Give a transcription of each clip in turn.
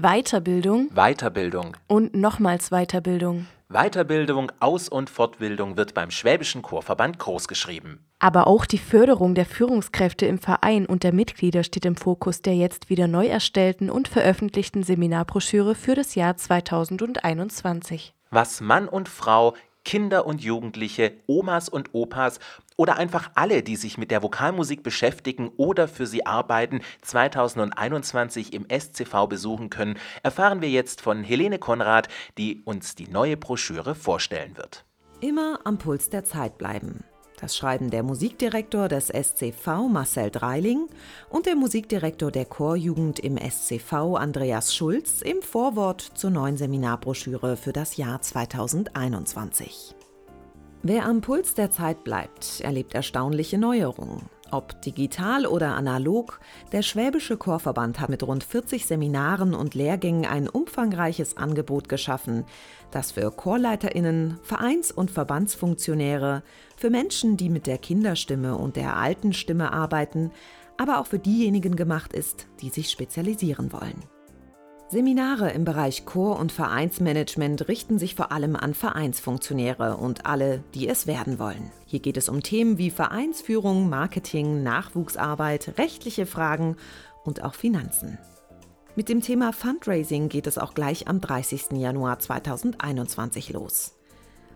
Weiterbildung Weiterbildung. und nochmals Weiterbildung. Weiterbildung, Aus- und Fortbildung wird beim Schwäbischen Chorverband großgeschrieben. Aber auch die Förderung der Führungskräfte im Verein und der Mitglieder steht im Fokus der jetzt wieder neu erstellten und veröffentlichten Seminarbroschüre für das Jahr 2021. Was Mann und Frau, Kinder und Jugendliche, Omas und Opas oder einfach alle, die sich mit der Vokalmusik beschäftigen oder für sie arbeiten, 2021 im SCV besuchen können, erfahren wir jetzt von Helene Konrad, die uns die neue Broschüre vorstellen wird. Immer am Puls der Zeit bleiben. Das schreiben der Musikdirektor des SCV Marcel Dreiling und der Musikdirektor der Chorjugend im SCV Andreas Schulz im Vorwort zur neuen Seminarbroschüre für das Jahr 2021. Wer am Puls der Zeit bleibt, erlebt erstaunliche Neuerungen. Ob digital oder analog, der Schwäbische Chorverband hat mit rund 40 Seminaren und Lehrgängen ein umfangreiches Angebot geschaffen, das für Chorleiterinnen, Vereins- und Verbandsfunktionäre, für Menschen, die mit der Kinderstimme und der alten Stimme arbeiten, aber auch für diejenigen gemacht ist, die sich spezialisieren wollen. Seminare im Bereich Chor- und Vereinsmanagement richten sich vor allem an Vereinsfunktionäre und alle, die es werden wollen. Hier geht es um Themen wie Vereinsführung, Marketing, Nachwuchsarbeit, rechtliche Fragen und auch Finanzen. Mit dem Thema Fundraising geht es auch gleich am 30. Januar 2021 los.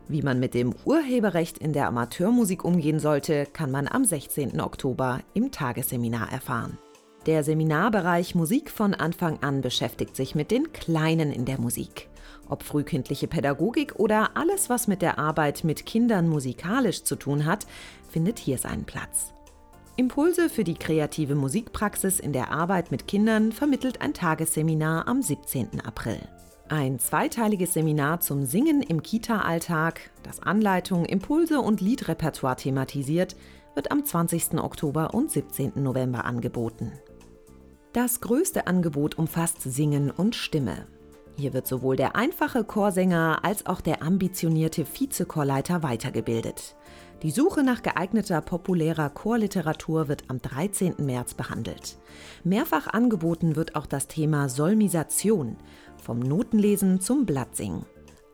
Wie man mit dem Urheberrecht in der Amateurmusik umgehen sollte, kann man am 16. Oktober im Tagesseminar erfahren. Der Seminarbereich Musik von Anfang an beschäftigt sich mit den Kleinen in der Musik. Ob frühkindliche Pädagogik oder alles, was mit der Arbeit mit Kindern musikalisch zu tun hat, findet hier seinen Platz. Impulse für die kreative Musikpraxis in der Arbeit mit Kindern vermittelt ein Tagesseminar am 17. April. Ein zweiteiliges Seminar zum Singen im Kita-Alltag, das Anleitung, Impulse und Liedrepertoire thematisiert, wird am 20. Oktober und 17. November angeboten. Das größte Angebot umfasst Singen und Stimme. Hier wird sowohl der einfache Chorsänger als auch der ambitionierte Vizechorleiter weitergebildet. Die Suche nach geeigneter populärer Chorliteratur wird am 13. März behandelt. Mehrfach angeboten wird auch das Thema Solmisation, vom Notenlesen zum Blattsingen.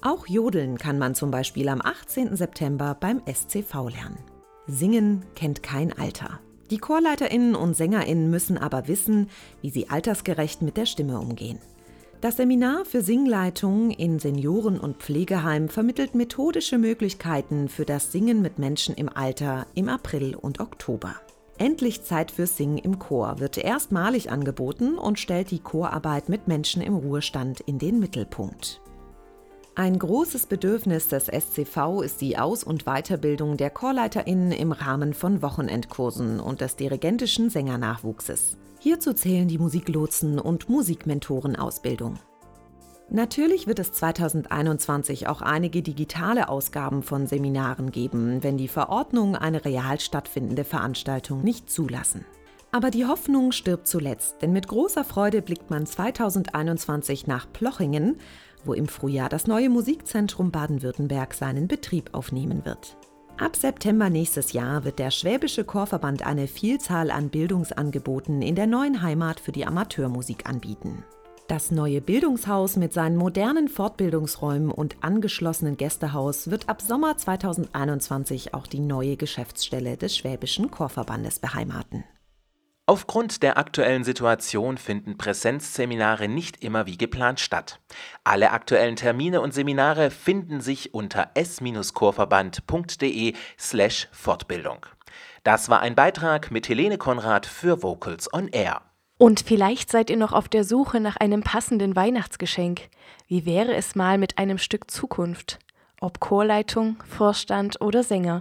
Auch Jodeln kann man zum Beispiel am 18. September beim SCV lernen. Singen kennt kein Alter. Die Chorleiterinnen und Sängerinnen müssen aber wissen, wie sie altersgerecht mit der Stimme umgehen. Das Seminar für Singleitung in Senioren- und Pflegeheimen vermittelt methodische Möglichkeiten für das Singen mit Menschen im Alter im April und Oktober. Endlich Zeit fürs Singen im Chor wird erstmalig angeboten und stellt die Chorarbeit mit Menschen im Ruhestand in den Mittelpunkt. Ein großes Bedürfnis des SCV ist die Aus- und Weiterbildung der ChorleiterInnen im Rahmen von Wochenendkursen und des dirigentischen Sängernachwuchses. Hierzu zählen die Musiklotsen und Musikmentorenausbildung. Natürlich wird es 2021 auch einige digitale Ausgaben von Seminaren geben, wenn die Verordnungen eine real stattfindende Veranstaltung nicht zulassen. Aber die Hoffnung stirbt zuletzt, denn mit großer Freude blickt man 2021 nach Plochingen, wo im Frühjahr das neue Musikzentrum Baden-Württemberg seinen Betrieb aufnehmen wird. Ab September nächstes Jahr wird der Schwäbische Chorverband eine Vielzahl an Bildungsangeboten in der neuen Heimat für die Amateurmusik anbieten. Das neue Bildungshaus mit seinen modernen Fortbildungsräumen und angeschlossenen Gästehaus wird ab Sommer 2021 auch die neue Geschäftsstelle des Schwäbischen Chorverbandes beheimaten. Aufgrund der aktuellen Situation finden Präsenzseminare nicht immer wie geplant statt. Alle aktuellen Termine und Seminare finden sich unter s-chorverband.de slash Fortbildung. Das war ein Beitrag mit Helene Konrad für Vocals on Air. Und vielleicht seid ihr noch auf der Suche nach einem passenden Weihnachtsgeschenk. Wie wäre es mal mit einem Stück Zukunft? Ob Chorleitung, Vorstand oder Sänger.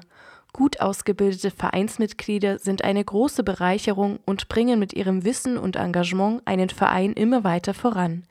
Gut ausgebildete Vereinsmitglieder sind eine große Bereicherung und bringen mit ihrem Wissen und Engagement einen Verein immer weiter voran.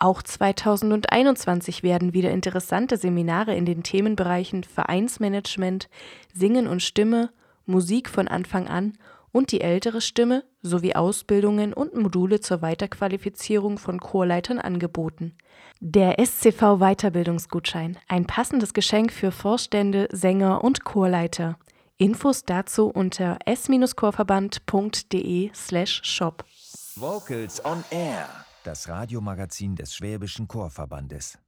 Auch 2021 werden wieder interessante Seminare in den Themenbereichen Vereinsmanagement, Singen und Stimme, Musik von Anfang an und die ältere Stimme sowie Ausbildungen und Module zur Weiterqualifizierung von Chorleitern angeboten. Der SCV Weiterbildungsgutschein, ein passendes Geschenk für Vorstände, Sänger und Chorleiter. Infos dazu unter s-chorverband.de/shop. Vocals on Air. das Radiomagazin des Schwäbischen Chorverbandes.